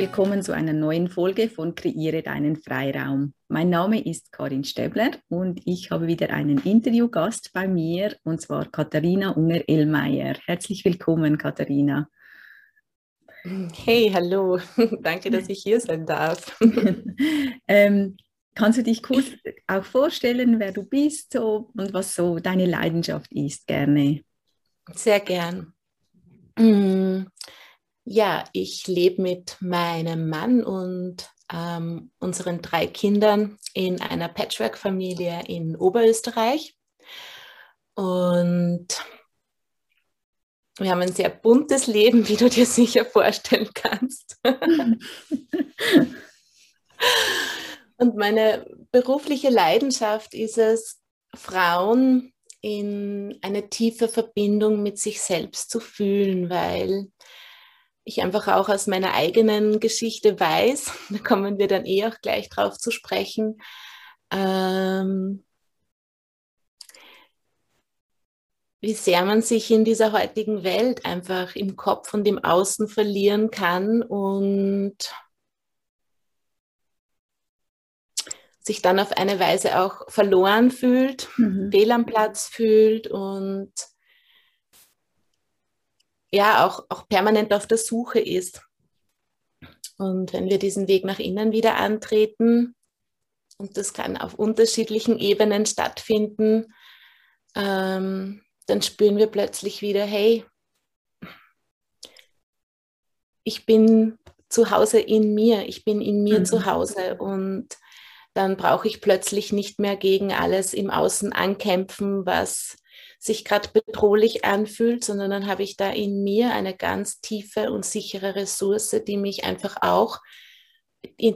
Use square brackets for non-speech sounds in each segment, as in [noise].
Willkommen zu einer neuen Folge von Kreiere deinen Freiraum. Mein Name ist Karin Stäbler und ich habe wieder einen Interviewgast bei mir und zwar Katharina Unger-Ellmeier. Herzlich willkommen, Katharina. Hey, hallo. [laughs] Danke, dass ich hier sein darf. [laughs] ähm, kannst du dich kurz auch vorstellen, wer du bist so, und was so deine Leidenschaft ist, gerne? Sehr gern. Mm, ja, ich lebe mit meinem Mann und ähm, unseren drei Kindern in einer Patchwork-Familie in Oberösterreich. Und wir haben ein sehr buntes Leben, [laughs] wie du dir sicher vorstellen kannst. Und meine berufliche Leidenschaft ist es, Frauen in eine tiefe Verbindung mit sich selbst zu fühlen, weil ich einfach auch aus meiner eigenen Geschichte weiß, [laughs] da kommen wir dann eh auch gleich drauf zu sprechen, ähm, wie sehr man sich in dieser heutigen Welt einfach im Kopf und im Außen verlieren kann und sich dann auf eine Weise auch verloren fühlt, mhm. fehl am Platz fühlt und ja auch, auch permanent auf der Suche ist. Und wenn wir diesen Weg nach innen wieder antreten, und das kann auf unterschiedlichen Ebenen stattfinden, ähm, dann spüren wir plötzlich wieder, hey, ich bin zu Hause in mir, ich bin in mir mhm. zu Hause und dann brauche ich plötzlich nicht mehr gegen alles im Außen ankämpfen, was sich gerade bedrohlich anfühlt, sondern dann habe ich da in mir eine ganz tiefe und sichere Ressource, die mich einfach auch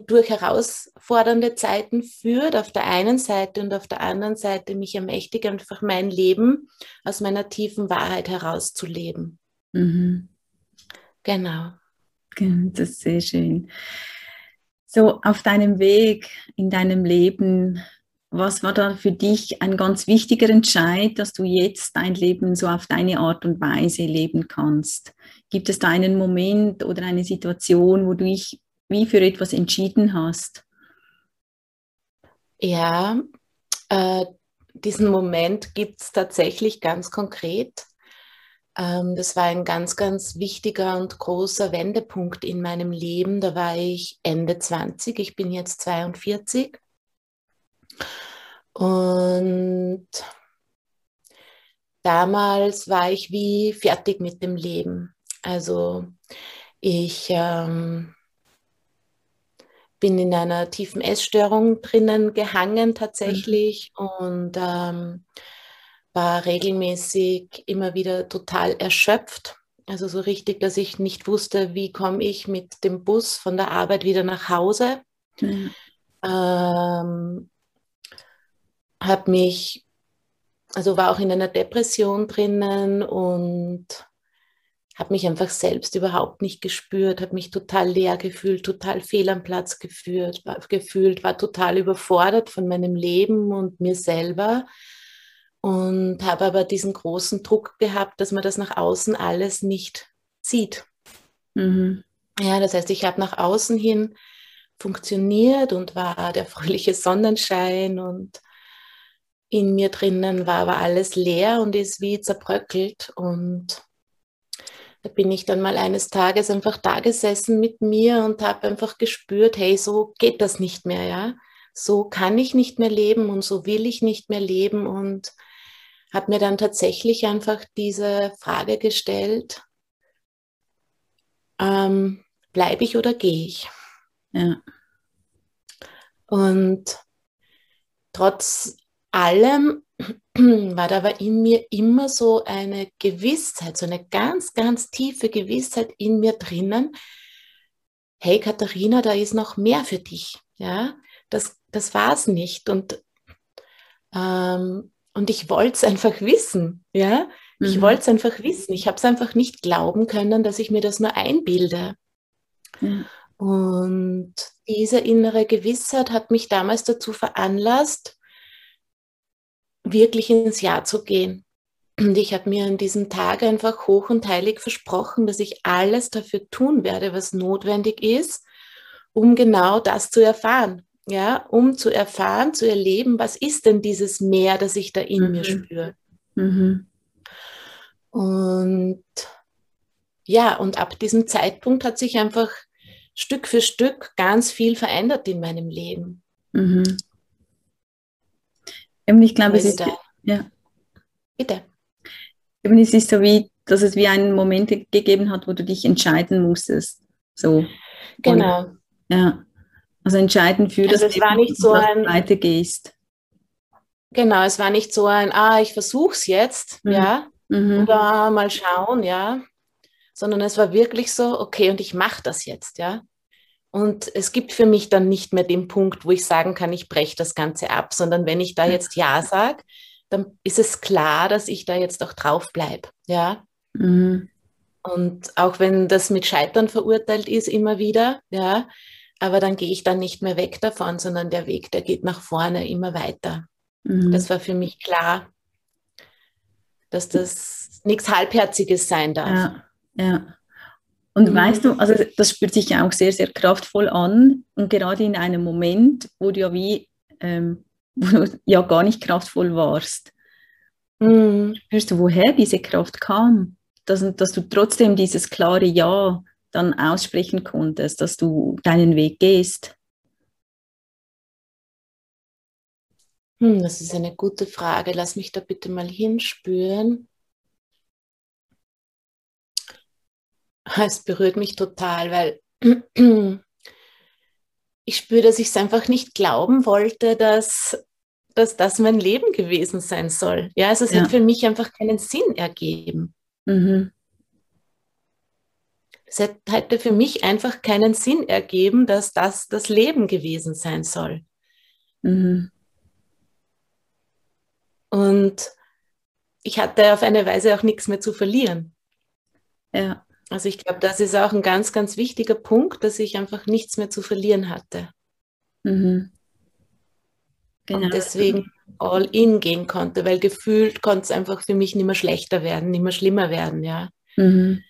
durch herausfordernde Zeiten führt, auf der einen Seite und auf der anderen Seite mich ermächtigt, einfach mein Leben aus meiner tiefen Wahrheit herauszuleben. Mhm. Genau. Das ist sehr schön. So, auf deinem Weg in deinem Leben, was war da für dich ein ganz wichtiger Entscheid, dass du jetzt dein Leben so auf deine Art und Weise leben kannst? Gibt es da einen Moment oder eine Situation, wo du dich wie für etwas entschieden hast? Ja, äh, diesen Moment gibt es tatsächlich ganz konkret. Ähm, das war ein ganz, ganz wichtiger und großer Wendepunkt in meinem Leben. Da war ich Ende 20, ich bin jetzt 42. Und damals war ich wie fertig mit dem Leben. Also ich ähm, bin in einer tiefen Essstörung drinnen gehangen tatsächlich mhm. und ähm, war regelmäßig immer wieder total erschöpft. Also so richtig, dass ich nicht wusste, wie komme ich mit dem Bus von der Arbeit wieder nach Hause. Mhm. Ähm, habe mich, also war auch in einer Depression drinnen und habe mich einfach selbst überhaupt nicht gespürt, habe mich total leer gefühlt, total fehl am Platz gefühlt, war, gefühlt, war total überfordert von meinem Leben und mir selber und habe aber diesen großen Druck gehabt, dass man das nach außen alles nicht sieht. Mhm. Ja, das heißt, ich habe nach außen hin funktioniert und war der fröhliche Sonnenschein und in mir drinnen war aber alles leer und ist wie zerbröckelt und da bin ich dann mal eines Tages einfach da gesessen mit mir und habe einfach gespürt, hey, so geht das nicht mehr, ja. So kann ich nicht mehr leben und so will ich nicht mehr leben und habe mir dann tatsächlich einfach diese Frage gestellt, ähm, bleibe ich oder gehe ich? Ja. Und trotz allem [clears throat] war da aber in mir immer so eine Gewissheit, so eine ganz, ganz tiefe Gewissheit in mir drinnen. Hey Katharina, da ist noch mehr für dich. Ja, das, das war es nicht. Und, ähm, und ich wollte es einfach wissen. Ja, ich mhm. wollte es einfach wissen. Ich habe es einfach nicht glauben können, dass ich mir das nur einbilde. Mhm. Und diese innere Gewissheit hat mich damals dazu veranlasst, wirklich ins Ja zu gehen. Und ich habe mir an diesem Tag einfach hoch und heilig versprochen, dass ich alles dafür tun werde, was notwendig ist, um genau das zu erfahren. Ja, um zu erfahren, zu erleben, was ist denn dieses Meer, das ich da in mhm. mir spüre. Mhm. Und ja, und ab diesem Zeitpunkt hat sich einfach Stück für Stück ganz viel verändert in meinem Leben. Mhm. Ich glaube, es ist, ja. Bitte. Eben, es ist so wie, dass es wie einen Moment gegeben hat, wo du dich entscheiden musstest. So. Genau. Und, ja. Also entscheiden für also das es war nicht so ein, weitergehst. Genau, es war nicht so ein, ah, ich versuch's jetzt, mhm. ja, mhm. oder mal schauen, ja, sondern es war wirklich so, okay, und ich mache das jetzt, ja. Und es gibt für mich dann nicht mehr den Punkt, wo ich sagen kann, ich breche das Ganze ab, sondern wenn ich da jetzt Ja sage, dann ist es klar, dass ich da jetzt auch drauf bleibe. Ja. Mhm. Und auch wenn das mit Scheitern verurteilt ist, immer wieder, ja, aber dann gehe ich dann nicht mehr weg davon, sondern der Weg, der geht nach vorne immer weiter. Mhm. Das war für mich klar, dass das nichts Halbherziges sein darf. Ja, ja. Und mhm. weißt du, also das spürt sich ja auch sehr, sehr kraftvoll an. Und gerade in einem Moment, wo du ja wie, ähm, [laughs] wo du ja gar nicht kraftvoll warst, mhm. spürst du, woher diese Kraft kam. Dass, dass du trotzdem dieses klare Ja dann aussprechen konntest, dass du deinen Weg gehst. Hm, das ist eine gute Frage. Lass mich da bitte mal hinspüren. Es berührt mich total, weil [clears throat] ich spüre, dass ich es einfach nicht glauben wollte, dass, dass das mein Leben gewesen sein soll. Ja, also es ja. hat für mich einfach keinen Sinn ergeben. Mhm. Es hätte für mich einfach keinen Sinn ergeben, dass das das Leben gewesen sein soll. Mhm. Und ich hatte auf eine Weise auch nichts mehr zu verlieren. Ja. Also ich glaube, das ist auch ein ganz, ganz wichtiger Punkt, dass ich einfach nichts mehr zu verlieren hatte. Mhm. Genau. Und deswegen all in gehen konnte, weil gefühlt konnte es einfach für mich nicht mehr schlechter werden, nicht mehr schlimmer werden, ja. Mhm.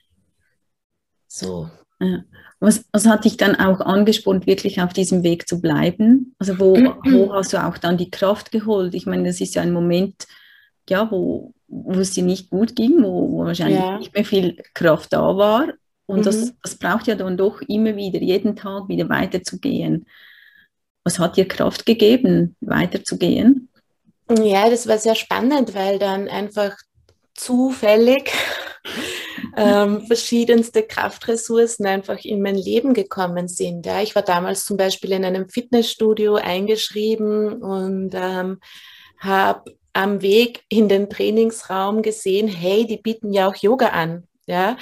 So. Ja. Was, was hat dich dann auch angespornt, wirklich auf diesem Weg zu bleiben? Also wo, wo [clears throat] hast du auch dann die Kraft geholt? Ich meine, das ist ja ein Moment, ja, wo, wo es dir nicht gut ging, wo, wo wahrscheinlich ja. nicht mehr viel Kraft da war. Und mhm. das, das braucht ja dann doch immer wieder, jeden Tag wieder weiterzugehen. Was hat dir Kraft gegeben, weiterzugehen? Ja, das war sehr spannend, weil dann einfach zufällig [laughs] ähm, verschiedenste Kraftressourcen einfach in mein Leben gekommen sind. Ja, ich war damals zum Beispiel in einem Fitnessstudio eingeschrieben und ähm, habe am Weg in den Trainingsraum gesehen, hey, die bieten ja auch Yoga an. Ja,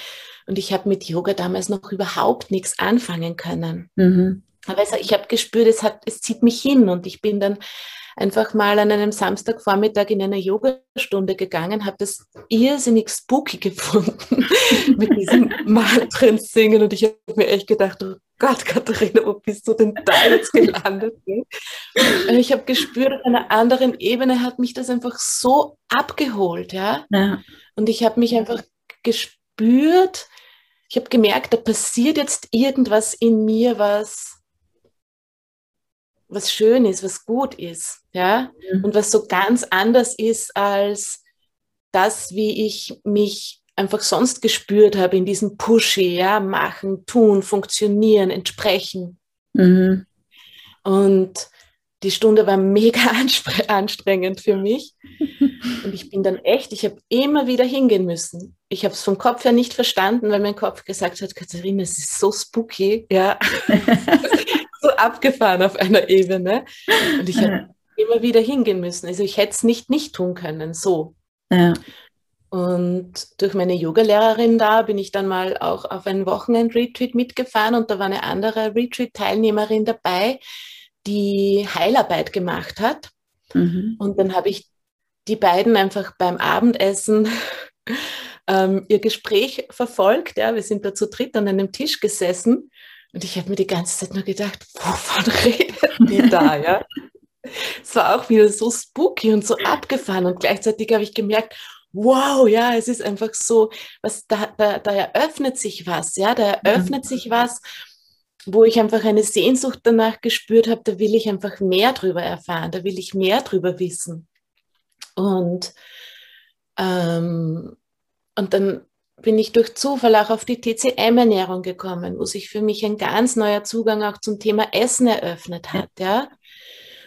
und ich habe mit Yoga damals noch überhaupt nichts anfangen können. Mhm. Aber ich habe gespürt, es, hat, es zieht mich hin und ich bin dann einfach mal an einem Samstagvormittag in eine Yogastunde gegangen, habe das irrsinnig spooky [laughs] gefunden mit diesem [laughs] Mantren singen und ich habe mir echt gedacht, oh Gott, Katharina, wo bist du denn da jetzt gelandet? [laughs] ich habe gespürt, auf einer anderen Ebene hat mich das einfach so abgeholt, ja. ja. Und ich habe mich einfach gespürt, ich habe gemerkt, da passiert jetzt irgendwas in mir, was was schön ist, was gut ist, ja, mhm. und was so ganz anders ist als das, wie ich mich einfach sonst gespürt habe in diesem Pushy, ja, machen, tun, funktionieren, entsprechen. Mhm. Und die Stunde war mega [laughs] anstrengend für mich. [laughs] Und ich bin dann echt, ich habe immer wieder hingehen müssen. Ich habe es vom Kopf her nicht verstanden, weil mein Kopf gesagt hat, Katharina, es ist so spooky, ja. [laughs] so abgefahren auf einer Ebene. Und ich habe immer wieder hingehen müssen. Also ich hätte es nicht nicht tun können, so. Ja. Und durch meine Yogalehrerin da bin ich dann mal auch auf einen Wochenend-Retreat mitgefahren und da war eine andere Retreat-Teilnehmerin dabei, die Heilarbeit gemacht hat. Mhm. Und dann habe ich die beiden einfach beim Abendessen [laughs] ähm, ihr Gespräch verfolgt. Ja, wir sind da zu dritt an einem Tisch gesessen und ich habe mir die ganze Zeit nur gedacht, wovon [laughs] redet die da, ja? Es war auch wieder so spooky und so abgefahren und gleichzeitig habe ich gemerkt, wow, ja, es ist einfach so, was da, da, da eröffnet sich was, ja, da eröffnet mhm. sich was, wo ich einfach eine Sehnsucht danach gespürt habe, da will ich einfach mehr drüber erfahren, da will ich mehr drüber wissen. Und, ähm, und dann bin ich durch Zufall auch auf die TCM-Ernährung gekommen, wo sich für mich ein ganz neuer Zugang auch zum Thema Essen eröffnet hat, ja.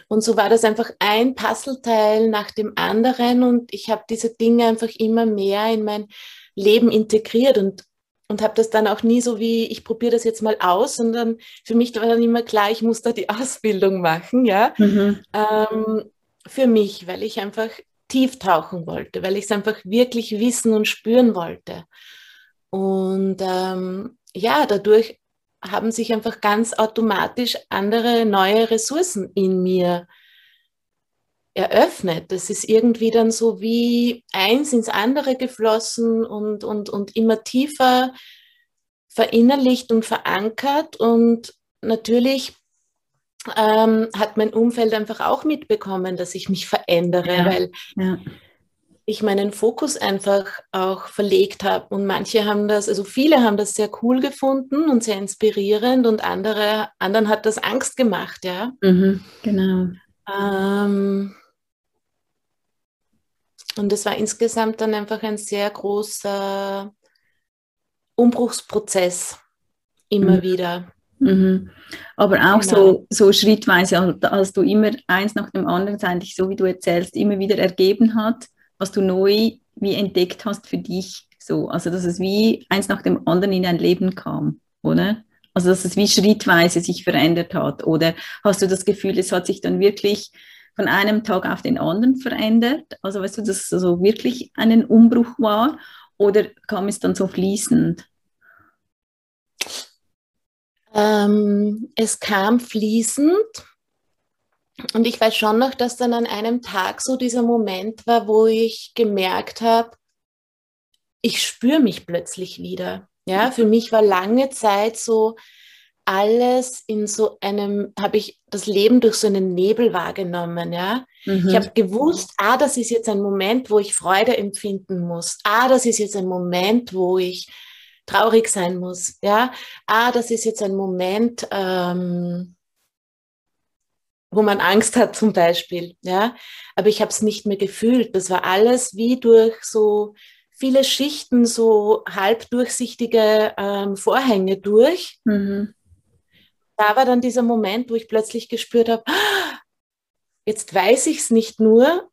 Und so war das einfach ein Puzzleteil nach dem anderen und ich habe diese Dinge einfach immer mehr in mein Leben integriert und, und habe das dann auch nie so wie, ich probiere das jetzt mal aus, sondern für mich war dann immer klar, ich muss da die [laughs] Ausbildung machen, ja, mhm. ähm, für mich, weil ich einfach tief tauchen wollte, weil ich es einfach wirklich wissen und spüren wollte. Und ähm, ja, dadurch haben sich einfach ganz automatisch andere neue Ressourcen in mir eröffnet. Das ist irgendwie dann so wie eins ins andere geflossen und, und, und immer tiefer verinnerlicht und verankert. Und natürlich ähm, hat mein Umfeld einfach auch mitbekommen, dass ich mich verändere, ja, weil ja ich meinen Fokus einfach auch verlegt habe. Und manche haben das, also viele haben das sehr cool gefunden und sehr inspirierend und andere, anderen hat das Angst gemacht, ja. Mhm, genau. Ähm, und es war insgesamt dann einfach ein sehr großer Umbruchsprozess immer mhm. wieder. Mhm. Aber auch genau. so, so schrittweise, als du immer eins nach dem anderen, eigentlich so wie du erzählst, immer wieder ergeben hat, was du neu wie entdeckt hast für dich. So, also dass es wie eins nach dem anderen in dein Leben kam, oder? Also dass es wie schrittweise sich verändert hat. Oder hast du das Gefühl, es hat sich dann wirklich von einem Tag auf den anderen verändert? Also weißt du, dass es so wirklich einen Umbruch war? Oder kam es dann so fließend? Ähm, es kam fließend. Und ich weiß schon noch, dass dann an einem Tag so dieser Moment war, wo ich gemerkt habe, ich spüre mich plötzlich wieder. Ja, für mich war lange Zeit so alles in so einem, habe ich das Leben durch so einen Nebel wahrgenommen. Ja, mhm. ich habe gewusst, ah, das ist jetzt ein Moment, wo ich Freude empfinden muss. Ah, das ist jetzt ein Moment, wo ich traurig sein muss. Ja, ah, das ist jetzt ein Moment, ähm, wo man Angst hat zum Beispiel, ja. Aber ich habe es nicht mehr gefühlt. Das war alles wie durch so viele Schichten, so halbdurchsichtige ähm, Vorhänge durch. Mhm. Da war dann dieser Moment, wo ich plötzlich gespürt habe, ah, jetzt weiß ich es nicht nur,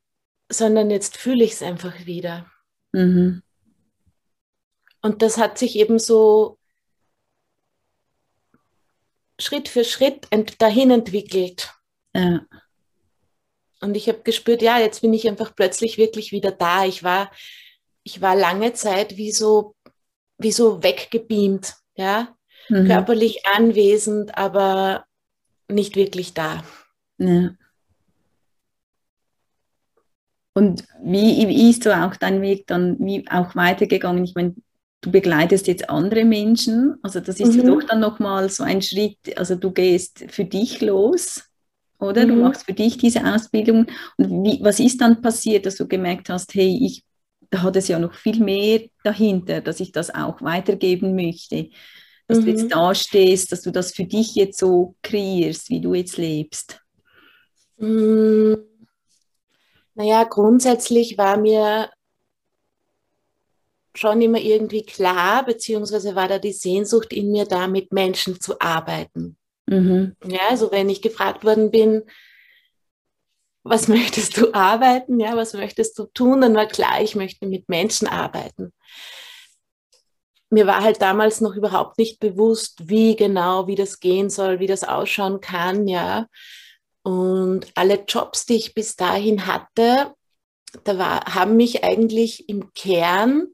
sondern jetzt fühle ich es einfach wieder. Mhm. Und das hat sich eben so Schritt für Schritt dahin entwickelt. Ja. Und ich habe gespürt, ja, jetzt bin ich einfach plötzlich wirklich wieder da. Ich war, ich war lange Zeit wie so, wie so weggebeamt, ja, mhm. körperlich anwesend, aber nicht wirklich da. Ja. Und wie, wie ist so auch dein Weg dann wie auch weitergegangen? Ich meine, du begleitest jetzt andere Menschen, also das ist mhm. ja doch dann nochmal so ein Schritt, also du gehst für dich los oder? Mhm. Du machst für dich diese Ausbildung. Und wie, was ist dann passiert, dass du gemerkt hast, hey, ich, da hat es ja noch viel mehr dahinter, dass ich das auch weitergeben möchte. Dass mhm. du jetzt mhm. da stehst, dass du das für dich jetzt so kreierst, wie du jetzt lebst. Mhm. Naja, grundsätzlich war mir schon immer irgendwie klar, beziehungsweise war da die Sehnsucht in mir da, mit Menschen zu arbeiten. Mhm. Ja, also wenn ich gefragt worden bin, was [laughs] möchtest du arbeiten, ja, was möchtest du tun, dann war klar, ich möchte mit Menschen arbeiten. Mir war halt damals noch überhaupt nicht bewusst, wie genau, wie das gehen soll, wie das ausschauen kann, ja. Und alle Jobs, die ich bis dahin hatte, da war, haben mich eigentlich im Kern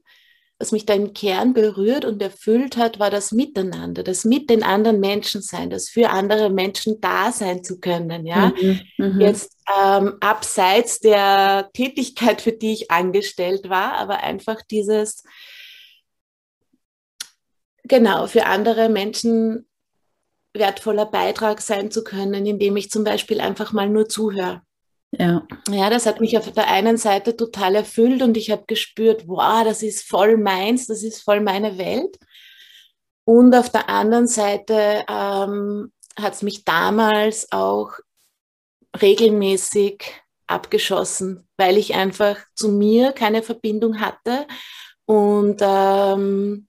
was mich da im Kern berührt und erfüllt hat, war das Miteinander, das mit den anderen Menschen sein, das für andere Menschen da sein zu können. Ja, mhm, mhm, jetzt ähm, abseits der Tätigkeit, für die ich angestellt war, aber einfach dieses genau für andere Menschen wertvoller Beitrag sein zu können, indem ich zum Beispiel einfach mal nur zuhöre. Ja. ja, das hat mich auf der einen Seite total erfüllt und ich habe gespürt, wow, das ist voll meins, das ist voll meine Welt. Und auf der anderen Seite ähm, hat es mich damals auch regelmäßig abgeschossen, weil ich einfach zu mir keine Verbindung hatte und ähm,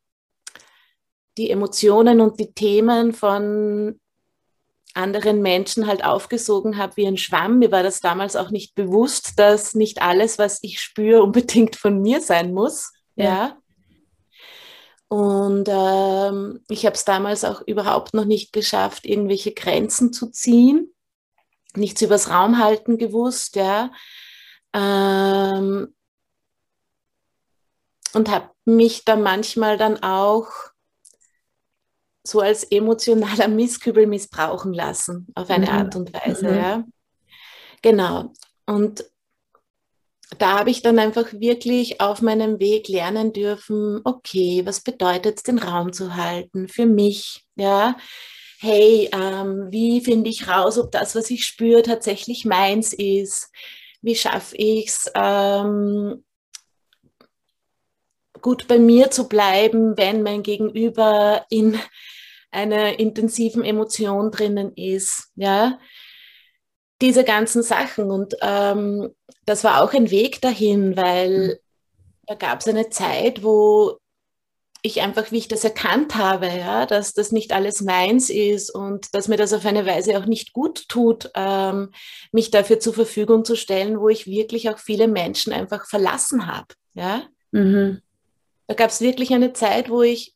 die Emotionen und die Themen von anderen Menschen halt aufgesogen habe wie ein Schwamm. Mir war das damals auch nicht bewusst, dass nicht alles, was ich spüre, [laughs] unbedingt von mir sein muss. Ja. ja. Und ähm, ich habe es damals auch überhaupt noch nicht geschafft, irgendwelche Grenzen zu ziehen. Nichts übers Raumhalten gewusst, ja. Ähm, und habe mich da manchmal dann auch so als emotionaler [laughs] Misskübel missbrauchen lassen, auf eine mhm. Art und Weise. Mhm. Ja. Genau. Und da habe ich dann einfach wirklich auf meinem Weg lernen dürfen, okay, was bedeutet es, den Raum zu halten für mich? Ja, hey, ähm, wie finde ich raus, ob das, was ich spüre, tatsächlich meins ist? Wie schaffe ich es, ähm, gut bei mir zu bleiben, wenn mein Gegenüber in einer intensiven Emotion drinnen ist, ja, diese ganzen Sachen. Und ähm, das war auch ein Weg dahin, weil da gab es eine Zeit, wo ich einfach, wie ich das erkannt habe, ja, dass das nicht alles meins ist und dass mir das auf eine Weise auch nicht gut tut, ähm, mich dafür zur Verfügung zu stellen, wo ich wirklich auch viele Menschen einfach verlassen habe. Ja? Mhm. Da gab es wirklich eine Zeit, wo ich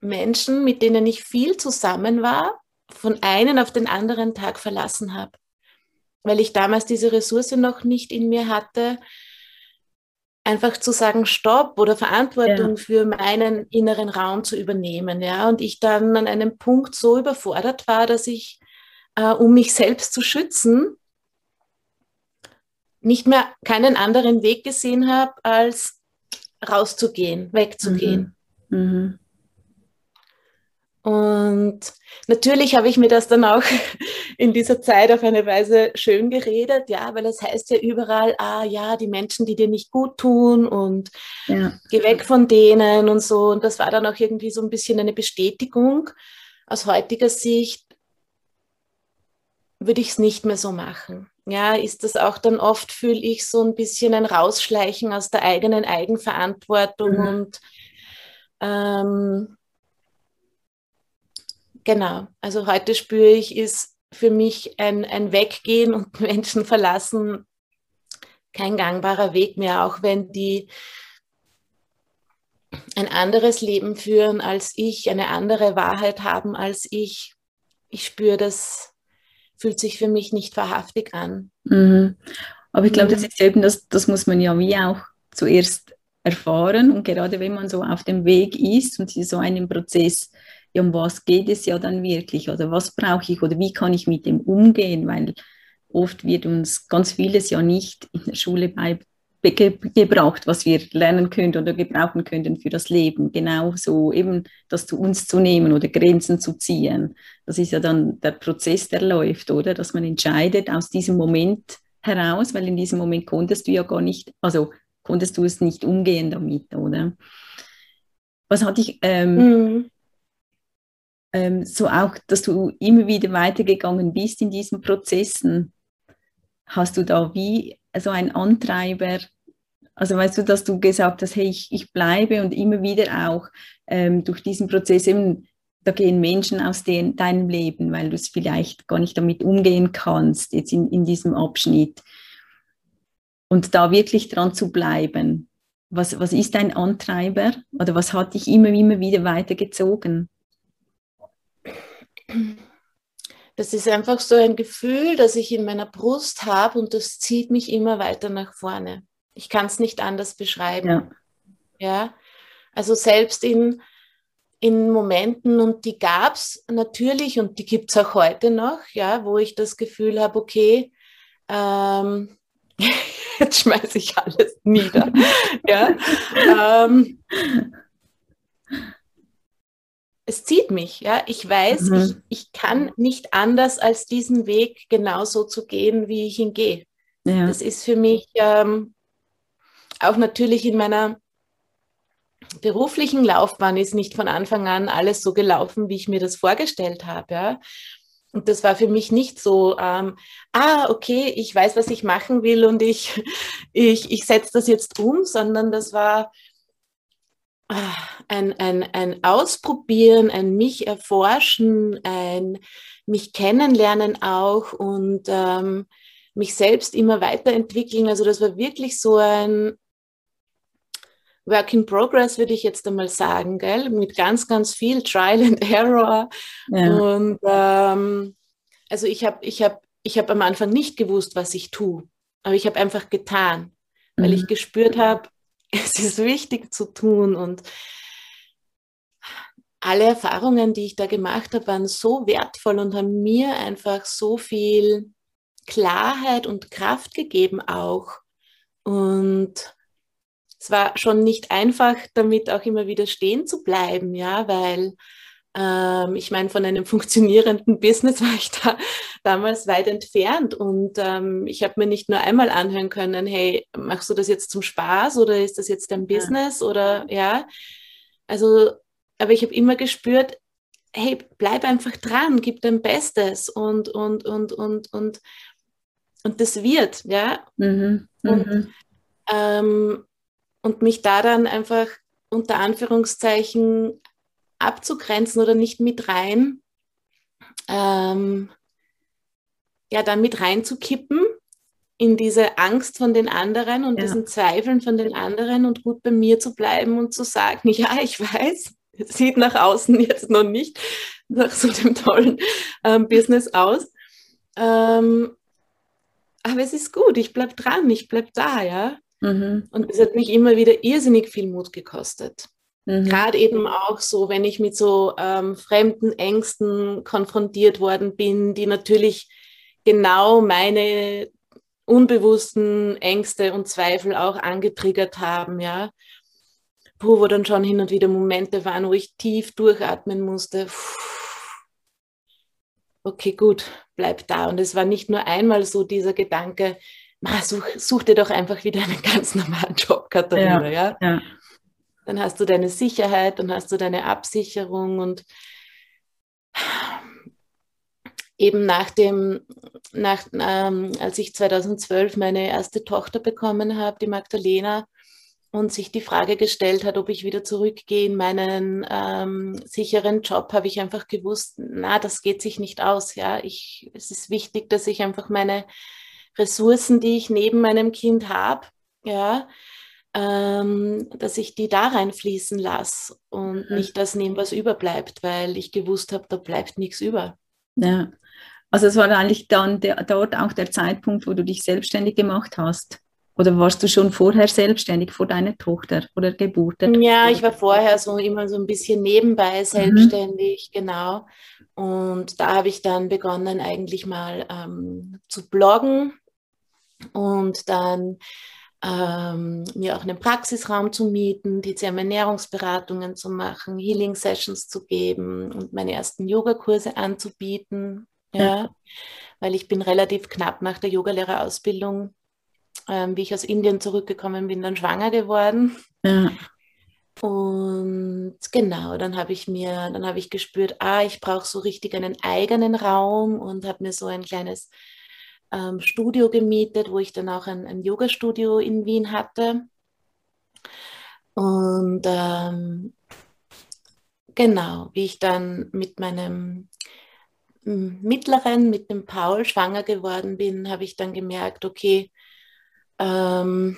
Menschen, mit denen ich viel zusammen war, von einem auf den anderen Tag verlassen habe, weil ich damals diese Ressource noch nicht in mir hatte, einfach zu sagen Stopp oder Verantwortung ja. für meinen inneren Raum zu übernehmen, ja, und ich dann an einem Punkt so überfordert war, dass ich, äh, um mich selbst zu schützen, nicht mehr keinen anderen Weg gesehen habe, als rauszugehen, wegzugehen. Mhm. Mhm. Und natürlich habe ich mir das dann auch [laughs] in dieser Zeit auf eine Weise schön geredet, ja, weil es das heißt ja überall, ah ja, die Menschen, die dir nicht gut tun und ja. geh weg von denen und so. Und das war dann auch irgendwie so ein bisschen eine Bestätigung. Aus heutiger Sicht würde ich es nicht mehr so machen. Ja, ist das auch dann oft, fühle ich so ein bisschen ein Rausschleichen aus der eigenen Eigenverantwortung mhm. und ähm, Genau, also heute spüre ich, ist für mich ein, ein Weggehen und [laughs] Menschen verlassen kein gangbarer Weg mehr, auch wenn die ein anderes Leben führen als ich, eine andere Wahrheit haben als ich. Ich spüre, das fühlt sich für mich nicht wahrhaftig an. Mhm. Aber ich glaube, das ist eben, das, das muss man ja wie auch zuerst erfahren. Und gerade wenn man so auf dem Weg ist und so einen Prozess ja, um was geht es ja dann wirklich oder was brauche ich oder wie kann ich mit dem umgehen, weil oft wird uns ganz vieles ja nicht in der Schule bei, gebraucht, was wir lernen könnten oder gebrauchen könnten für das Leben. Genauso eben das zu uns zu nehmen oder Grenzen zu ziehen. Das ist ja dann der Prozess, der läuft, oder? Dass man entscheidet aus diesem Moment heraus, weil in diesem Moment konntest du ja gar nicht, also konntest du es nicht umgehen damit, oder? Was hatte ich, ähm, mhm ähm, so auch, dass du immer wieder weitergegangen bist in diesen Prozessen. Hast du da wie so einen Antreiber? Also weißt du, dass du gesagt hast, hey, ich, ich bleibe und immer wieder auch ähm, durch diesen Prozess eben, da gehen Menschen aus den, deinem Leben, weil du es vielleicht gar nicht damit umgehen kannst, jetzt in, in diesem Abschnitt. Und da wirklich dran zu bleiben. Was, was ist dein Antreiber oder was hat dich immer, immer wieder weitergezogen? Das ist einfach so ein Gefühl, das ich in meiner Brust habe und das zieht mich immer weiter nach vorne. Ich kann es nicht anders beschreiben. Ja. ja? Also selbst in, in Momenten, und die gab es natürlich und die gibt es auch heute noch, ja, wo ich das Gefühl habe, okay, ähm, [laughs] jetzt schmeiße ich alles nieder. [laughs] ja, ähm, es zieht mich, ja. Ich weiß, mhm. ich, ich kann nicht anders als diesen Weg genauso zu gehen, wie ich ihn gehe. Ja. Das ist für mich ähm, auch natürlich in meiner beruflichen Laufbahn ist nicht von Anfang an alles so gelaufen, wie ich mir das vorgestellt habe. Ja. Und das war für mich nicht so, ähm, ah, okay, ich weiß, was ich machen will und ich, [laughs] ich, ich setze das jetzt um, sondern das war ah, ein, ein, ein Ausprobieren, ein mich erforschen, ein mich kennenlernen auch und ähm, mich selbst immer weiterentwickeln. Also das war wirklich so ein, Work in Progress, würde ich jetzt einmal sagen, gell? mit ganz, ganz viel Trial and Error. Ja. Und ähm, also ich habe ich hab, ich hab am Anfang nicht gewusst, was ich tue, aber ich habe einfach getan, weil mhm. ich gespürt habe, [laughs] es ist wichtig zu tun und alle Erfahrungen, die ich da gemacht habe, waren so wertvoll und haben mir einfach so viel Klarheit und Kraft gegeben auch. Und es war schon nicht einfach, damit auch immer wieder stehen zu bleiben, ja, weil ähm, ich meine, von einem funktionierenden [laughs] Business war ich da damals weit entfernt und ähm, ich habe mir nicht nur einmal anhören können, hey, machst du das jetzt zum Spaß oder ist das jetzt dein Business ja. oder ja, also, aber ich habe immer gespürt, hey, bleib einfach dran, gib dein Bestes und, und, und, und, und, und das wird, ja. Mhm. Und, mhm. ähm, und mich da dann einfach unter Anführungszeichen abzugrenzen oder nicht mit rein, ähm, ja, dann mit reinzukippen in diese Angst von den anderen und ja. diesen Zweifeln von den anderen und gut bei mir zu bleiben und zu sagen, [laughs] ja, ich weiß, sieht nach außen jetzt noch nicht nach so dem tollen ähm, Business aus. Ähm, aber es ist gut, ich bleibe dran, ich bleibe da, ja. Mhm. Und es hat mich immer wieder irrsinnig viel Mut gekostet. Mhm. Gerade eben auch so, wenn ich mit so ähm, fremden Ängsten konfrontiert worden bin, die natürlich genau meine unbewussten Ängste und Zweifel auch angetriggert haben, ja. Puh, wo dann schon hin und wieder Momente waren, wo ich tief durchatmen musste. Okay, gut, bleib da. Und es war nicht nur einmal so dieser Gedanke, such, such dir doch einfach wieder einen ganz normalen Job, Katharina. Ja, ja? ja. Dann hast du deine Sicherheit, dann hast du deine Absicherung und eben nach dem, nach, ähm, als ich 2012 meine erste Tochter bekommen habe, die Magdalena, und sich die Frage gestellt hat, ob ich wieder zurückgehe in meinen ähm, sicheren Job, habe ich einfach gewusst, na, das geht sich nicht aus. Ja, ich, es ist wichtig, dass ich einfach meine Ressourcen, die ich neben meinem Kind habe, ja, ähm, dass ich die da reinfließen lasse und mhm. nicht das nehme, was überbleibt, weil ich gewusst habe, da bleibt nichts über. Ja, also es war eigentlich dann der, dort auch der Zeitpunkt, wo du dich selbstständig gemacht hast. Oder warst du schon vorher selbstständig vor deiner Tochter oder Geburt? Ja, ich war vorher so immer so ein bisschen nebenbei mhm. selbstständig, mhm. genau. Und da habe ich dann begonnen, eigentlich mal ähm, zu bloggen und dann ähm, mir auch einen Praxisraum zu mieten, TCM-Ernährungsberatungen zu machen, Healing-Sessions zu geben und meine ersten Yogakurse anzubieten. Ja, ja. Weil ich bin relativ knapp nach der Yogalehrerausbildung, ähm, wie ich aus Indien zurückgekommen bin, dann schwanger geworden. Ja. Und genau, dann habe ich mir, dann habe ich gespürt, ah, ich brauche so richtig einen eigenen Raum und habe mir so ein kleines ähm, Studio gemietet, wo ich dann auch ein, ein Yoga-Studio in Wien hatte. Und ähm, genau, wie ich dann mit meinem Mittleren, mit dem Paul, schwanger geworden bin, habe ich dann gemerkt, okay, ähm,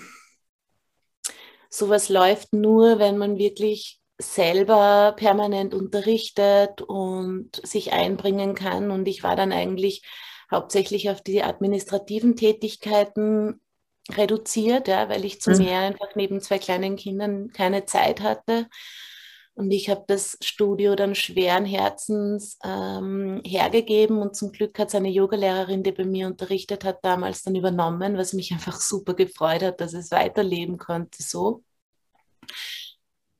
sowas läuft nur, wenn man wirklich selber permanent unterrichtet und sich einbringen kann. Und ich war dann eigentlich hauptsächlich auf die administrativen Tätigkeiten reduziert, ja, weil ich zu mhm. mehr einfach neben zwei kleinen Kindern keine Zeit hatte. Und ich habe das Studio dann schweren Herzens ähm, hergegeben und zum Glück hat seine Yogalehrerin, die bei mir unterrichtet hat, damals dann übernommen, was mich einfach super gefreut hat, dass es weiterleben konnte so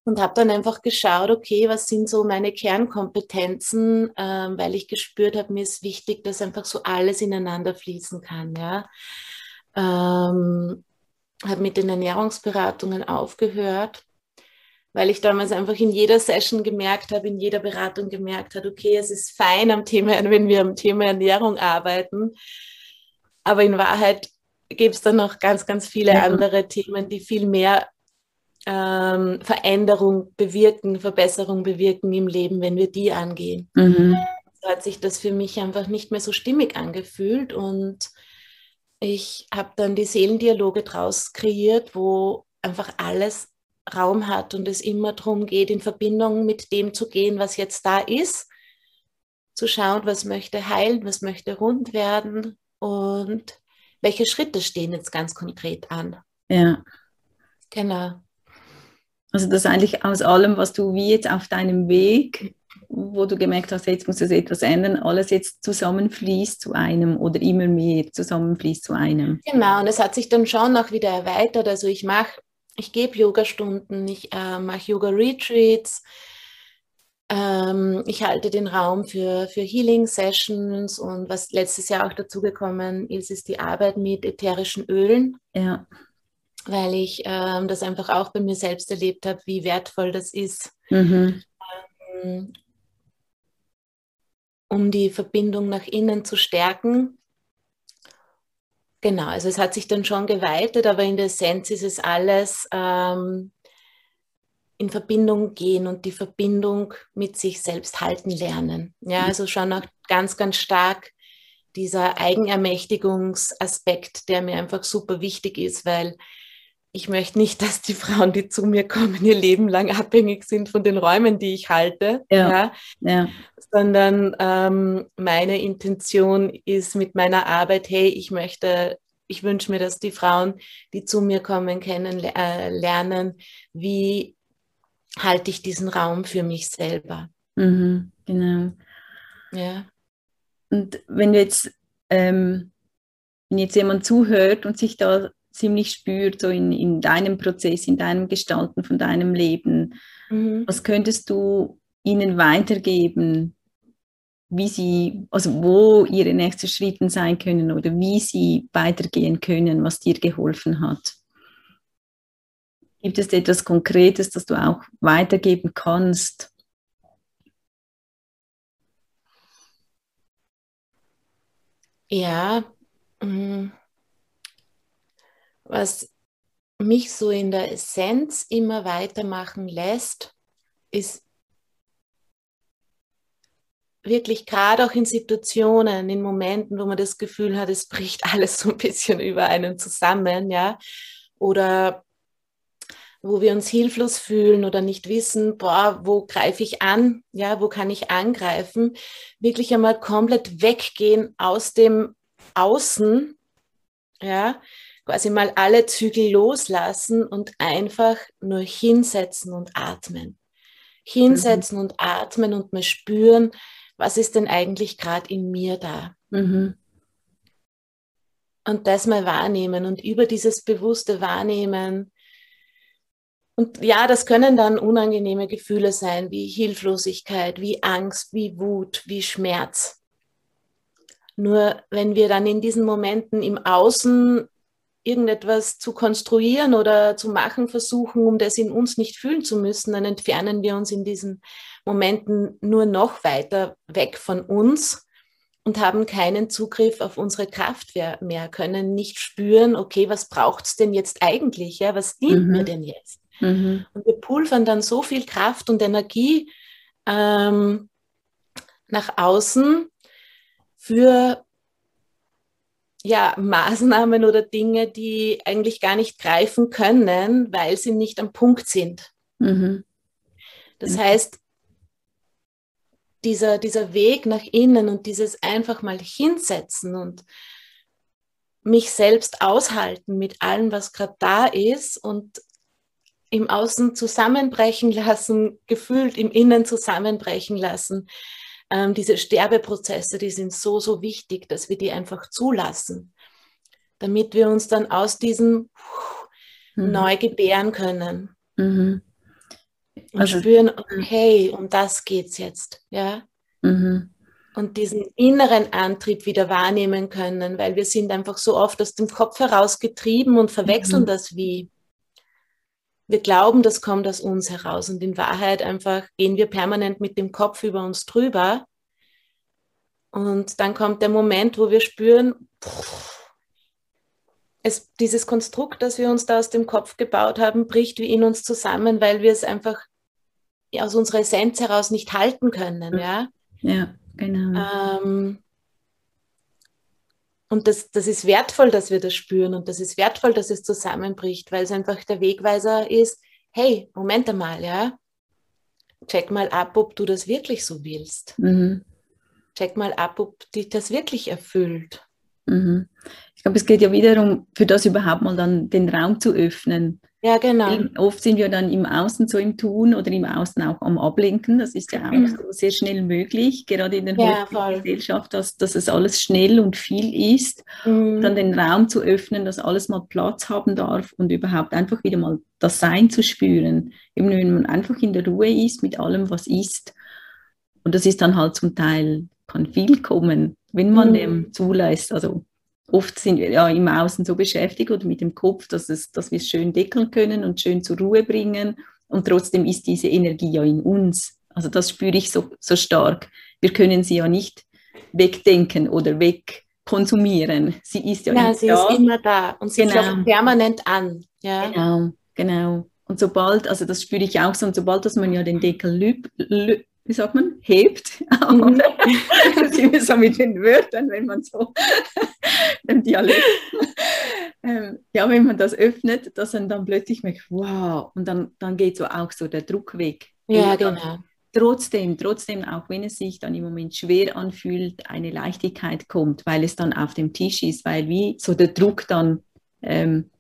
und habe dann einfach geschaut, okay, was sind so meine Kernkompetenzen, ähm, weil ich gespürt habe, mir ist wichtig, dass einfach so alles ineinander fließen kann, ja. ähm, habe mit den Ernährungsberatungen aufgehört, weil ich damals einfach in jeder Session gemerkt habe, in jeder Beratung gemerkt habe, okay, es ist fein am Thema, [laughs] wenn wir am Thema Ernährung arbeiten, aber in Wahrheit gibt es dann noch ganz, ganz viele ja. andere Themen, die viel mehr ähm, Veränderung bewirken, Verbesserung bewirken im Leben, wenn wir die angehen. Mhm. So hat sich das für mich einfach nicht mehr so stimmig angefühlt und ich habe dann die Seelendialoge draus kreiert, wo einfach alles Raum hat und es immer darum geht, in Verbindung mit dem zu gehen, was jetzt da ist, zu schauen, was möchte heilen, was möchte rund werden und welche Schritte stehen jetzt ganz konkret an. Ja. Genau. Also das eigentlich aus allem, was du wie jetzt auf deinem Weg, wo du gemerkt hast, jetzt muss es etwas ändern, alles jetzt zusammenfließt zu einem oder immer mehr zusammenfließt zu einem. Genau, und es hat sich dann schon auch wieder erweitert. Also ich mache, ich gebe Yoga-Stunden, ich äh, mache Yoga-Retreats, ähm, ich halte den Raum für, für Healing-Sessions und was letztes Jahr auch dazugekommen ist, ist die Arbeit mit ätherischen Ölen. Ja. Weil ich ähm, das einfach auch bei mir selbst erlebt habe, wie wertvoll das ist, mhm. ähm, um die Verbindung nach innen zu stärken. Genau, also es hat sich dann schon geweitet, aber in der Essenz ist es alles ähm, in Verbindung gehen und die Verbindung mit sich selbst halten lernen. Ja, mhm. also schon auch ganz, ganz stark dieser Eigenermächtigungsaspekt, der mir einfach super wichtig ist, weil ich möchte nicht, dass die Frauen, die zu mir kommen, ihr Leben lang abhängig sind von den Räumen, die ich halte, ja. ja, ja. sondern ähm, meine Intention ist mit meiner Arbeit, hey, ich möchte, ich wünsche mir, dass die Frauen, die zu mir kommen, kennenlernen, äh, wie halte ich diesen Raum für mich selber. Mhm, genau. Ja. Und wenn du jetzt, ähm, wenn jetzt jemand zuhört und sich da ziemlich spürt, so in, in deinem Prozess, in deinem Gestalten von deinem Leben, mhm. was könntest du ihnen weitergeben, wie sie, also wo ihre nächsten Schritte sein können oder wie sie weitergehen können, was dir geholfen hat? Gibt es etwas Konkretes, das du auch weitergeben kannst? Ja, mm, was mich so in der Essenz immer weitermachen lässt, ist wirklich gerade auch in Situationen, in Momenten, wo man das Gefühl hat, es bricht [laughs] alles so ein bisschen über einen zusammen, ja, oder wo wir uns hilflos fühlen oder nicht wissen, boah, wo greife ich an, ja, wo kann ich angreifen, wirklich einmal komplett weggehen aus dem Außen, ja, quasi mal alle Zügel loslassen und einfach nur hinsetzen und atmen. Hinsetzen mhm. und atmen und mal spüren, was ist denn eigentlich gerade in mir da. Mhm. Und das mal wahrnehmen und über dieses bewusste Wahrnehmen und ja, das können dann unangenehme Gefühle sein, wie Hilflosigkeit, wie Angst, wie Wut, wie Schmerz. Nur wenn wir dann in diesen Momenten im Außen irgendetwas zu konstruieren oder zu machen versuchen, um das in uns nicht fühlen zu müssen, dann entfernen wir uns in diesen Momenten nur noch weiter weg von uns und haben keinen Zugriff auf unsere Kraft mehr, können nicht spüren, okay, was braucht es denn jetzt eigentlich? Ja, was dient mhm. mir denn jetzt? Mhm. Und wir pulvern dann so viel Kraft und Energie ähm, nach außen für ja, Maßnahmen oder Dinge, die eigentlich gar nicht greifen können, weil sie nicht am Punkt sind. Mhm. Das heißt, dieser, dieser Weg nach innen und dieses einfach mal hinsetzen und mich selbst aushalten mit allem, was gerade da ist und im Außen zusammenbrechen lassen, gefühlt im Innen zusammenbrechen lassen. Ähm, diese Sterbeprozesse, die sind so, so wichtig, dass wir die einfach zulassen, damit wir uns dann aus diesem mhm. neu gebären können. Mhm. Und also, spüren, hey, um das geht's jetzt, ja. Mhm. und diesen inneren Antrieb wieder wahrnehmen können, weil wir sind einfach so oft aus dem Kopf heraus getrieben und verwechseln mhm. das wie. Wir glauben, das kommt aus uns heraus und in Wahrheit einfach gehen wir permanent mit dem Kopf über uns drüber. Und dann kommt der Moment, wo wir spüren, es, dieses Konstrukt, das wir uns da aus dem Kopf gebaut haben, bricht wie in uns zusammen, weil wir es einfach aus unserer Essenz heraus nicht halten können. Ja, ja genau. Ähm, und das, das ist wertvoll, dass wir das spüren und das ist wertvoll, dass es zusammenbricht, weil es einfach der Wegweiser ist, hey, Moment einmal, ja, check mal ab, ob du das wirklich so willst. Mhm. Check mal ab, ob dich das wirklich erfüllt. Mhm. Ich glaube, es geht ja wiederum, für das überhaupt mal dann den Raum zu öffnen. Ja, genau. Oft sind wir dann im Außen so im Tun oder im Außen auch am Ablenken. Das ist ja auch mhm. so sehr schnell möglich, gerade in der ja, Gesellschaft, dass, dass es alles schnell und viel ist. Mhm. Dann den Raum zu öffnen, dass alles mal Platz haben darf und überhaupt einfach wieder mal das Sein zu spüren. Eben wenn man einfach in der Ruhe ist mit allem, was ist. Und das ist dann halt zum Teil, kann viel kommen, wenn man mhm. dem zulässt. Also oft sind wir ja im Außen so beschäftigt oder mit dem Kopf, dass, es, dass wir es schön deckeln können und schön zur Ruhe bringen. Und trotzdem ist diese Energie ja in uns. Also das spüre ich so, so stark. Wir können sie ja nicht wegdenken oder wegkonsumieren. Sie ist ja, ja sie da. ist immer da und sie genau. permanent an. Ja? Genau, genau. Und sobald, also das spüre ich auch so, und sobald, dass man ja den Deckel wie sagt man, hebt. Mhm. [laughs] so mit den Wörtern, wenn man so [laughs] im Dialekt. Ähm, ja, wenn man das öffnet, dass man dann plötzlich merkt, wow, und dann, dann geht so auch so der Druck weg. Ja, genau. Trotzdem, trotzdem, auch wenn es sich dann im Moment schwer anfühlt, eine Leichtigkeit kommt, weil es dann auf dem Tisch ist, weil wie so der Druck dann ähm,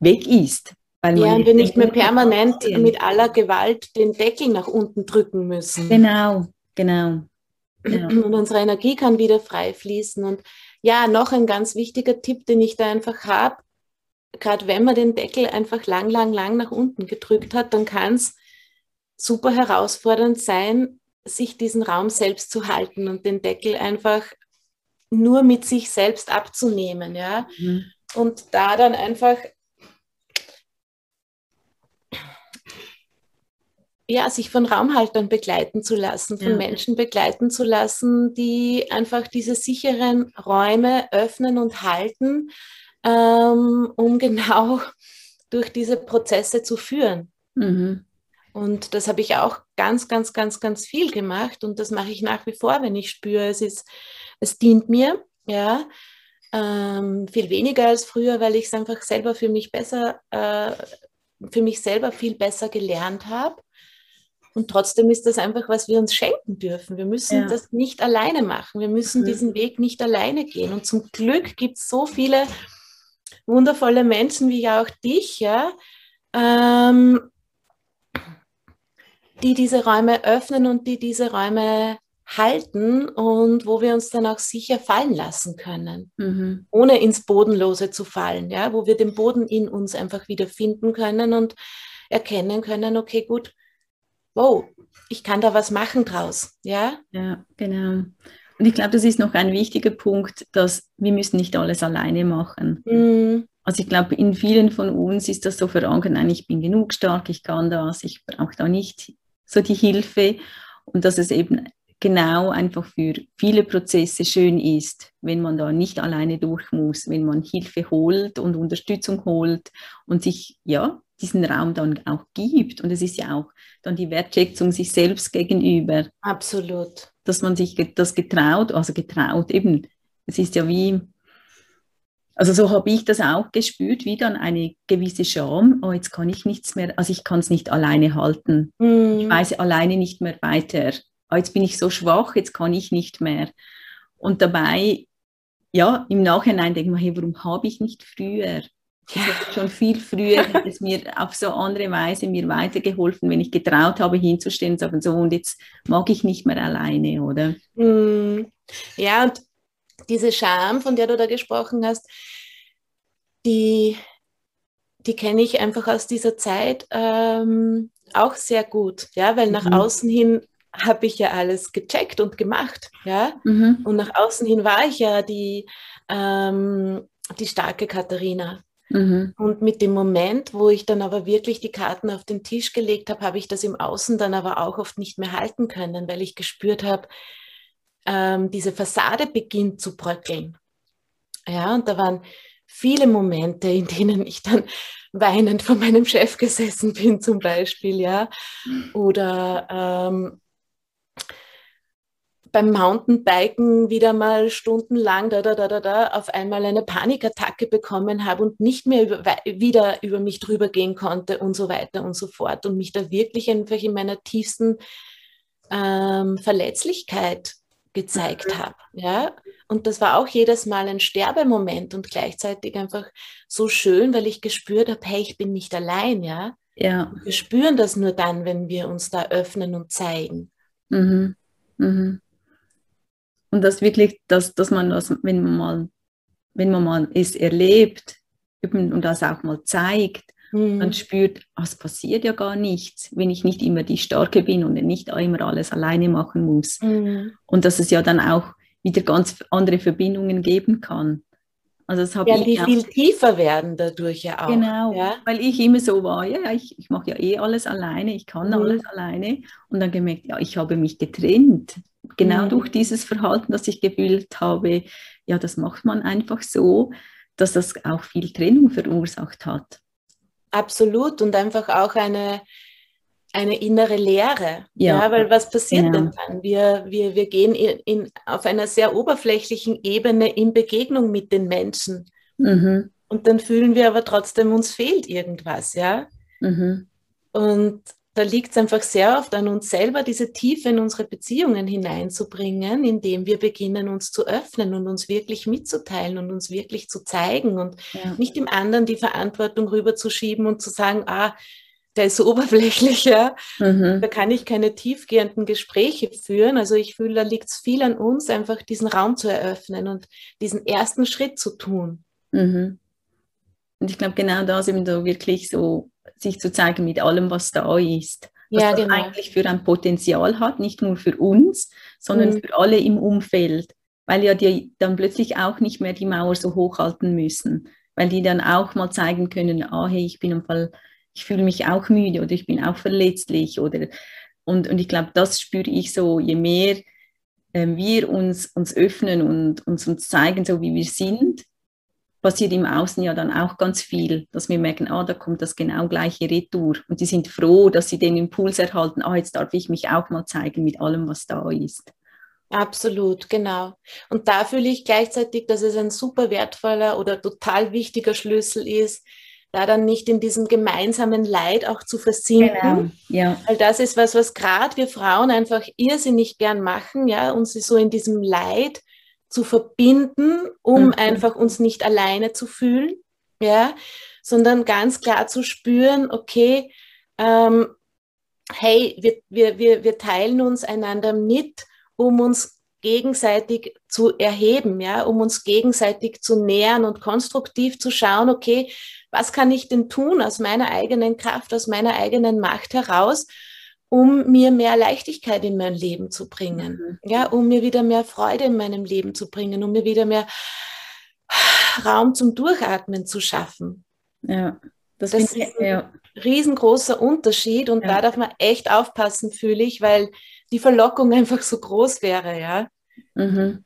weg ist. Ja, und wir nicht mehr permanent mit aller Gewalt den Deckel nach unten drücken müssen. Genau, genau. genau. Und unsere Energie kann wieder frei fließen. Und ja, noch ein ganz wichtiger Tipp, den ich da einfach habe, gerade wenn man den Deckel einfach lang, lang, lang nach unten gedrückt hat, dann kann es super herausfordernd sein, sich diesen Raum selbst zu halten und den Deckel einfach nur mit sich selbst abzunehmen, ja. Mhm. Und da dann einfach ja, sich von Raumhaltern begleiten zu lassen, von ja. Menschen begleiten zu lassen, die einfach diese sicheren Räume öffnen und halten, ähm, um [laughs] genau durch diese Prozesse zu führen. Mhm. Und das habe ich auch ganz, ganz, ganz, ganz viel gemacht und das mache ich nach wie vor, wenn ich spüre, es ist, es dient mir, ja, ähm, viel weniger als früher, weil ich es einfach selber für mich besser, äh, für mich selber viel besser gelernt habe. Und trotzdem ist das einfach, was wir uns schenken dürfen. Wir müssen ja. das nicht alleine machen. Wir müssen mhm. diesen Weg nicht alleine gehen. Und zum Glück gibt es so viele wundervolle Menschen wie ja auch dich, ja, ähm, die diese Räume öffnen und die diese Räume halten und wo wir uns dann auch sicher fallen lassen können, mhm. ohne ins Bodenlose zu fallen, ja, wo wir den Boden in uns einfach wieder finden können und erkennen können, okay, gut, wow, ich kann da was machen draus, ja? Ja, genau. Und ich glaube, das ist noch ein wichtiger Punkt, dass wir müssen nicht alles alleine machen. Mhm. Also ich glaube, in vielen von uns ist das so verankert, nein, ich bin genug stark, ich kann das, ich brauche da nicht so die Hilfe. Und dass es eben genau einfach für viele Prozesse schön ist, wenn man da nicht alleine durch muss, wenn man Hilfe holt und Unterstützung holt und sich ja diesen Raum dann auch gibt. Und es ist ja auch dann die Wertschätzung sich selbst gegenüber. Absolut. Dass man sich das getraut, also getraut, eben, es ist ja wie, also so habe ich das auch gespürt, wie dann eine gewisse Scham, oh, jetzt kann ich nichts mehr, also ich kann es nicht alleine halten. Mm. Ich weiß alleine nicht mehr weiter. Oh, jetzt bin ich so schwach, jetzt kann ich nicht mehr. Und dabei, ja, im Nachhinein denke ich mir, hey, warum habe ich nicht früher ja. schon viel früher hat es mir auf so andere Weise mir weitergeholfen, wenn ich getraut habe, hinzustehen und sagen, so, und jetzt mag ich nicht mehr alleine, oder? Mm. Ja, und diese Scham, von der du da gesprochen hast, die, die kenne ich einfach aus dieser Zeit ähm, auch sehr gut, ja, weil nach mhm. außen hin habe ich ja alles gecheckt und gemacht, ja. Mhm. Und nach außen hin war ich ja die, ähm, die starke Katharina. Mhm. Und mit dem Moment, wo ich dann aber wirklich die Karten auf den Tisch gelegt habe, habe ich das im Außen dann aber auch oft nicht mehr halten können, weil ich gespürt habe, ähm, diese Fassade beginnt zu bröckeln. Ja, und da waren viele Momente, in denen ich dann weinend vor meinem Chef gesessen [laughs] bin, zum Beispiel, ja. Oder ähm, beim Mountainbiken wieder mal stundenlang da, da, da, da, da, auf einmal eine Panikattacke bekommen habe und nicht mehr über, wieder über mich drüber gehen konnte und so weiter und so fort und mich da wirklich einfach in meiner tiefsten ähm, Verletzlichkeit gezeigt mhm. habe. Ja? Und das war auch jedes Mal ein Sterbemoment und gleichzeitig einfach so schön, weil ich gespürt habe, hey, ich bin nicht allein, ja. Ja. Wir spüren das nur dann, wenn wir uns da öffnen und zeigen. Mhm. Mhm. Und das wirklich, dass, dass man das, wenn man mal, wenn man mal es erlebt und das auch mal zeigt, mhm. dann spürt, ah, es passiert ja gar nichts, wenn ich nicht immer die Starke bin und nicht immer alles alleine machen muss. Mhm. Und dass es ja dann auch wieder ganz andere Verbindungen geben kann. Also das ja, die viel tiefer werden dadurch ja auch. Genau, ja? weil ich immer so war, ja, ich, ich mache ja eh alles alleine, ich kann mhm. alles alleine. Und dann gemerkt, ja, ich habe mich getrennt. Genau mhm. durch dieses Verhalten, dass ich gefühlt habe, ja, das macht man einfach so, dass das auch viel Trennung verursacht hat. Absolut und einfach auch eine, eine innere Leere. Ja, ja weil was passiert genau. denn dann? Wir, wir, wir gehen in, in, auf einer sehr oberflächlichen Ebene in Begegnung mit den Menschen. Mhm. Und dann fühlen wir aber trotzdem, uns fehlt irgendwas, ja. Mhm. Und da liegt es einfach sehr oft an uns selber, diese Tiefe in unsere Beziehungen hineinzubringen, indem wir beginnen, uns zu öffnen und uns wirklich mitzuteilen und uns wirklich zu zeigen und ja. nicht dem anderen die Verantwortung rüberzuschieben und zu sagen, ah, der ist so [laughs] oberflächlich, ja. Mhm. da kann ich keine tiefgehenden Gespräche führen. Also ich fühle, da liegt es viel an uns, einfach diesen Raum zu eröffnen und diesen ersten Schritt zu tun. Mhm. Und ich glaube, genau da sind wir wirklich so sich zu zeigen mit allem, was da ist. Was ja, genau. das eigentlich für ein Potenzial hat, nicht nur für uns, sondern mhm. für alle im Umfeld, weil ja die dann plötzlich auch nicht mehr die Mauer so hochhalten müssen, weil die dann auch mal zeigen können, ah hey, ich bin am Fall, ich fühle mich auch müde oder ich bin auch verletzlich oder und, und ich glaube, das spüre ich so, je mehr äh, wir uns, uns öffnen und uns, uns zeigen, so wie wir sind, passiert im Außen ja dann auch ganz viel, dass wir merken, ah, da kommt das genau gleiche Retour. Und die sind froh, dass sie den Impuls erhalten, ah, jetzt darf ich mich auch mal zeigen mit allem, was da ist. Absolut, genau. Und da fühle ich gleichzeitig, dass es ein super wertvoller oder total wichtiger Schlüssel ist, da dann nicht in diesem gemeinsamen Leid auch zu versinken. Genau. Ja. Weil das ist was, was gerade wir Frauen einfach irrsinnig gern machen, ja, uns so in diesem Leid zu verbinden, um mhm. einfach uns nicht alleine zu fühlen, ja, sondern ganz klar zu spüren, okay, ähm, hey, wir, wir, wir, wir teilen uns einander mit, um uns gegenseitig zu erheben, ja, um uns gegenseitig zu nähern und konstruktiv zu schauen, okay, was kann ich denn tun aus meiner eigenen Kraft, aus meiner eigenen Macht heraus, um mir mehr Leichtigkeit in mein Leben zu bringen, mhm. ja, um mir wieder mehr Freude in meinem Leben zu bringen, um mir wieder mehr Raum zum Durchatmen zu schaffen. Ja, das, das ist ein ja. riesengroßer Unterschied und ja. da darf man echt aufpassen, fühle ich, weil die Verlockung [laughs] einfach so groß wäre, ja. Mhm.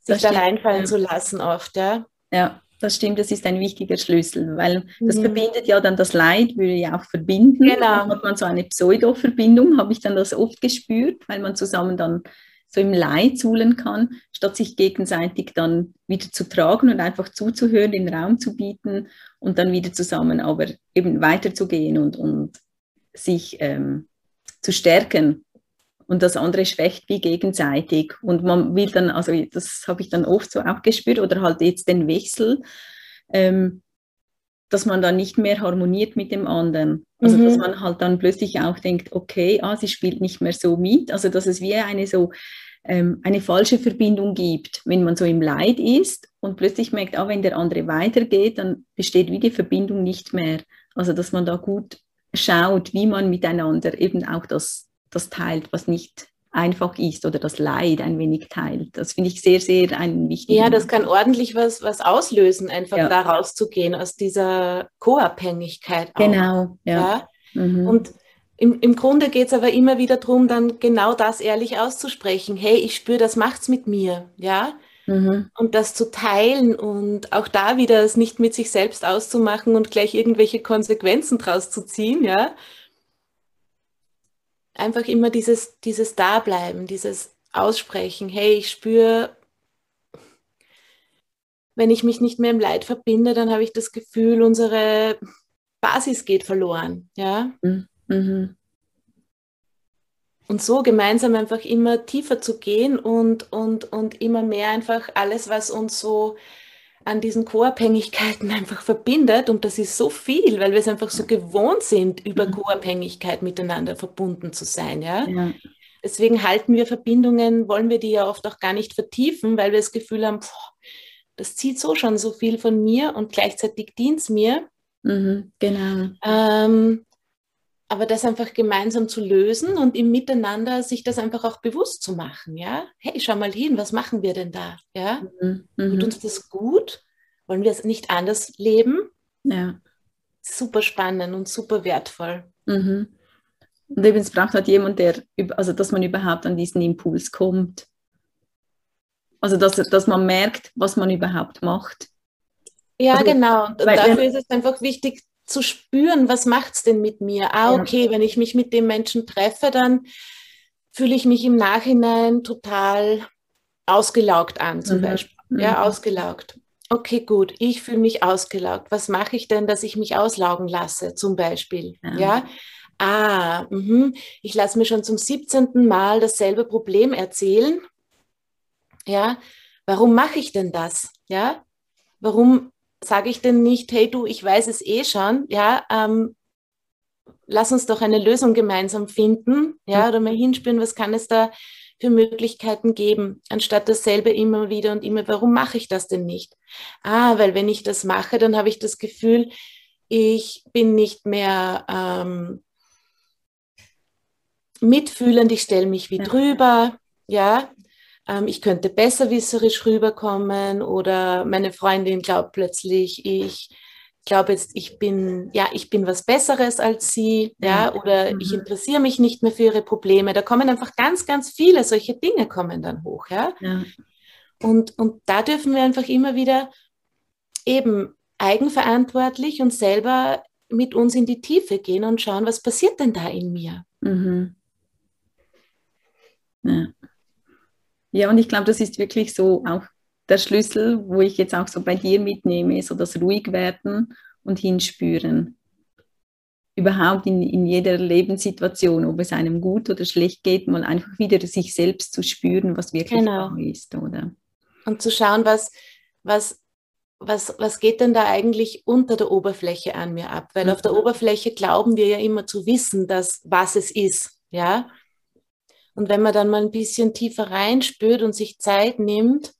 Sich da reinfallen ja. zu lassen oft, ja. Ja, das stimmt, das ist ein wichtiger Schlüssel, weil das mhm. verbindet ja dann das Leid, würde ja auch verbinden. Genau. Dann hat man so eine Pseudo-Verbindung, habe ich dann das oft gespürt, weil man zusammen dann so im Leid suhlen kann, statt sich gegenseitig dann wieder zu tragen und einfach zuzuhören, den Raum zu bieten und dann wieder zusammen aber eben weiterzugehen und, und sich ähm, zu stärken und das andere schwächt wie gegenseitig. Und man will dann, also das habe ich dann oft so auch gespürt, oder halt jetzt den Wechsel, ähm, dass man dann nicht mehr harmoniert mit dem anderen. Also mhm. dass man halt dann plötzlich auch denkt, okay, ah, sie spielt nicht mehr so mit. Also dass es wie eine so ähm, eine falsche Verbindung gibt, wenn man so im Leid ist und plötzlich merkt, ah, wenn der andere weitergeht, dann besteht wie die Verbindung nicht mehr. Also dass man da gut schaut, wie man miteinander eben auch das das teilt, was nicht einfach ist oder das Leid ein wenig teilt. Das finde ich sehr, sehr ein wichtiges. Ja, das kann ordentlich was, was auslösen, einfach ja. da rauszugehen aus dieser Co-Abhängigkeit. Genau, ja. ja? Mhm. Und im, im Grunde geht es aber immer wieder darum, dann genau das ehrlich auszusprechen. Hey, ich spüre, das macht's mit mir, ja. Mhm. Und das zu teilen und auch da wieder es nicht mit sich selbst auszumachen und gleich irgendwelche Konsequenzen draus zu ziehen, ja, einfach immer dieses, dieses Dableiben, dieses Aussprechen, hey, ich spüre, wenn ich mich nicht mehr im Leid verbinde, dann habe ich das Gefühl, unsere Basis geht verloren. Ja? Mhm. mhm. Und so gemeinsam einfach immer tiefer zu gehen und, und, und immer mehr einfach alles, was uns so an diesen Co-Abhängigkeiten einfach verbindet. Und das ist so viel, weil wir es einfach so gewohnt sind, über mhm. Co-Abhängigkeit miteinander verbunden zu sein. Ja? ja? Deswegen halten wir Verbindungen, wollen wir die ja oft auch gar nicht vertiefen, weil wir das Gefühl haben, boah, das zieht so schon so viel von mir und gleichzeitig dient es mir. Mhm, genau. Ähm, aber das einfach gemeinsam zu lösen und im Miteinander sich das einfach auch bewusst zu machen, ja. Hey, schau mal hin, was machen wir denn da, ja? Mhm. Tut mhm. uns das gut? Wollen wir es nicht anders leben? Ja. Super spannend und super wertvoll. Mhm. Und eben, es braucht halt jemand, der, also dass man überhaupt an diesen Impuls kommt. Also, dass, dass man merkt, was man überhaupt macht. Ja, also, genau. Und dafür ist es einfach wichtig, zu spüren, was macht es denn mit mir? Ah, okay, ja. wenn ich mich mit dem Menschen treffe, dann fühle ich mich im Nachhinein total ausgelaugt an, zum mhm. Beispiel. Ja, mhm. ausgelaugt. Okay, gut, ich fühle mich ausgelaugt. Was mache ich denn, dass ich mich auslaugen lasse, zum Beispiel? Ja. ja? Ah, mh. ich lasse mir schon zum 17. Mal dasselbe Problem erzählen. Ja, warum mache ich denn das? Ja, warum sage ich denn nicht, hey du, ich weiß es eh schon, ja, ähm, lass uns doch eine Lösung gemeinsam finden, ja, oder mal hinspüren, was kann es da für Möglichkeiten geben, anstatt dasselbe immer wieder und immer, warum mache ich das denn nicht? Ah, weil wenn ich das mache, dann habe ich das Gefühl, ich bin nicht mehr ähm, mitfühlend, ich stelle mich wie drüber, ja, ähm, ich könnte besserwisserisch rüberkommen oder meine Freundin glaubt plötzlich, ich glaube jetzt, ich bin, ja, ich bin was Besseres als sie, ja, oder mhm. ich interessiere mich nicht mehr für ihre Probleme. Da kommen einfach ganz, ganz viele solche Dinge kommen dann hoch, ja. ja. Und, und da dürfen wir einfach immer wieder eben eigenverantwortlich und selber mit uns in die Tiefe gehen und schauen, was passiert denn da in mir. Mhm. Ja. Ja, und ich glaube, das ist wirklich so auch der Schlüssel, wo ich jetzt auch so bei dir mitnehme, so das Ruhigwerden und Hinspüren. Überhaupt in, in jeder Lebenssituation, ob es einem gut oder schlecht geht, mal einfach wieder sich selbst zu spüren, was wirklich genau. ist, oder? Und zu schauen, was, was, was, was geht denn da eigentlich unter der Oberfläche an mir ab? Weil mhm. auf der Oberfläche glauben wir ja immer zu wissen, dass was es ist, ja. Und wenn man dann mal ein bisschen tiefer reinspürt und sich Zeit nimmt,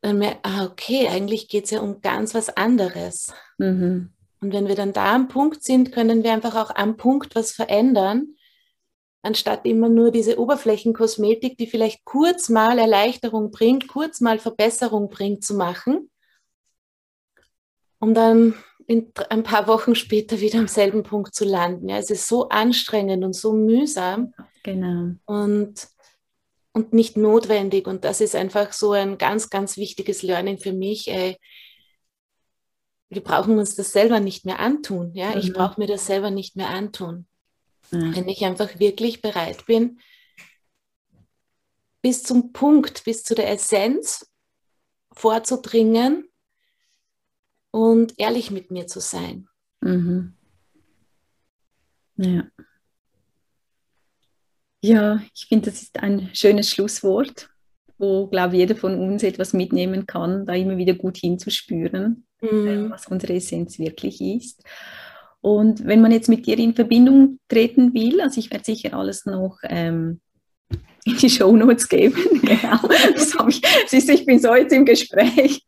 dann merkt, ah, okay, eigentlich geht es ja um ganz was anderes. Mhm. Und wenn wir dann da am Punkt sind, können wir einfach auch am Punkt was verändern, anstatt immer nur diese Oberflächenkosmetik, die vielleicht kurz mal Erleichterung bringt, kurz mal Verbesserung bringt, zu machen, um dann in, ein paar Wochen später wieder am selben Punkt zu landen. Ja, es ist so anstrengend und so mühsam. Genau. Und, und nicht notwendig. Und das ist einfach so ein ganz, ganz wichtiges Learning für mich. Ey, wir brauchen uns das selber nicht mehr antun. Ja? Mhm. Ich brauche mir das selber nicht mehr antun. Mhm. Wenn ich einfach wirklich bereit bin, bis zum Punkt, bis zu der Essenz vorzudringen und ehrlich mit mir zu sein. Mhm. Ja. Ja, ich finde, das ist ein schönes Schlusswort, wo, glaube ich, jeder von uns etwas mitnehmen kann, da immer wieder gut hinzuspüren, mhm. was unsere Essenz wirklich ist. Und wenn man jetzt mit dir in Verbindung treten will, also ich werde sicher alles noch ähm, in die Show Notes geben. [laughs] genau. Das ich, siehst du, ich bin so jetzt im Gespräch.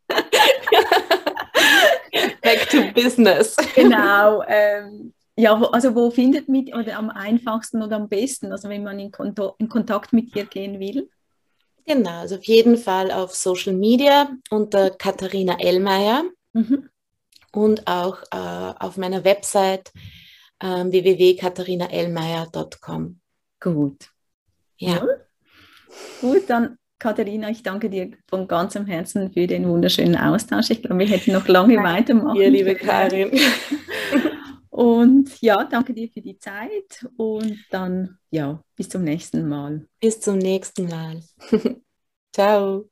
Back to business. [laughs] genau. Ähm, Ja, also wo findet mit oder am einfachsten oder am besten, also wenn man in, Konto, in Kontakt mit dir gehen will? Genau, also auf jeden Fall auf Social Media unter Katharina Ellmeier mhm. und auch äh, auf meiner Website äh, www.katharinaellmeier.com. Gut. Ja. ja. Gut, dann Katharina, ich danke dir von ganzem Herzen für den wunderschönen Austausch. Ich glaube, wir hätten noch lange weitermachen. Ihr liebe Karin. [laughs] Und ja, danke dir für die Zeit und dann ja, bis zum nächsten Mal. Bis zum nächsten Mal. [laughs] Ciao.